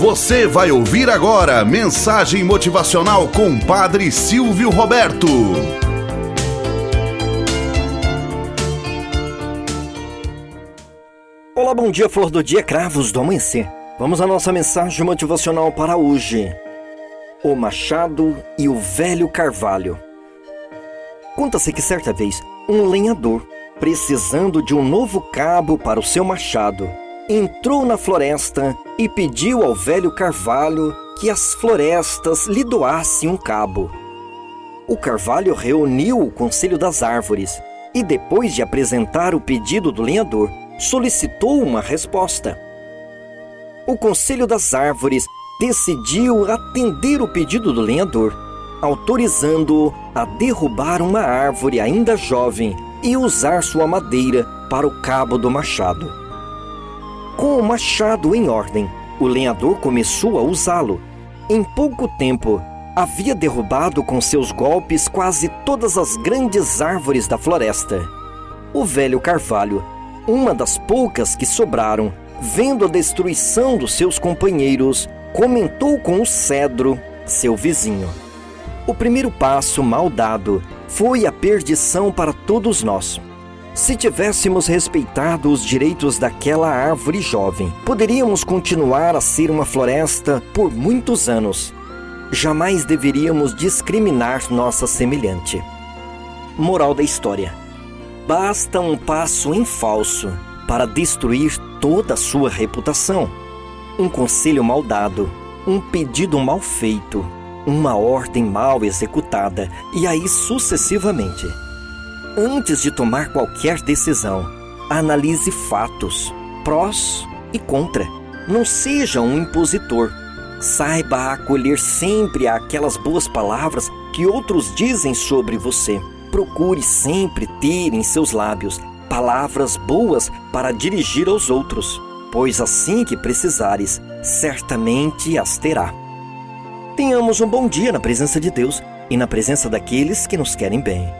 Você vai ouvir agora mensagem motivacional com Padre Silvio Roberto. Olá, bom dia, flor do dia, cravos do amanhecer. Vamos à nossa mensagem motivacional para hoje. O machado e o velho carvalho. Conta-se que certa vez um lenhador, precisando de um novo cabo para o seu machado, entrou na floresta e pediu ao velho carvalho que as florestas lhe doassem um cabo. O carvalho reuniu o conselho das árvores e, depois de apresentar o pedido do lenhador, solicitou uma resposta. O conselho das árvores decidiu atender o pedido do lenhador, autorizando-o a derrubar uma árvore ainda jovem e usar sua madeira para o cabo do machado. Com o machado em ordem, o lenhador começou a usá-lo. Em pouco tempo, havia derrubado com seus golpes quase todas as grandes árvores da floresta. O velho carvalho, uma das poucas que sobraram, vendo a destruição dos seus companheiros, comentou com o cedro, seu vizinho. O primeiro passo mal dado foi a perdição para todos nós. Se tivéssemos respeitado os direitos daquela árvore jovem, poderíamos continuar a ser uma floresta por muitos anos. Jamais deveríamos discriminar nossa semelhante. Moral da história: basta um passo em falso para destruir toda a sua reputação. Um conselho mal dado, um pedido mal feito, uma ordem mal executada e aí sucessivamente. Antes de tomar qualquer decisão, analise fatos, prós e contra. Não seja um impositor. Saiba acolher sempre aquelas boas palavras que outros dizem sobre você. Procure sempre ter em seus lábios palavras boas para dirigir aos outros, pois assim que precisares, certamente as terá. Tenhamos um bom dia na presença de Deus e na presença daqueles que nos querem bem.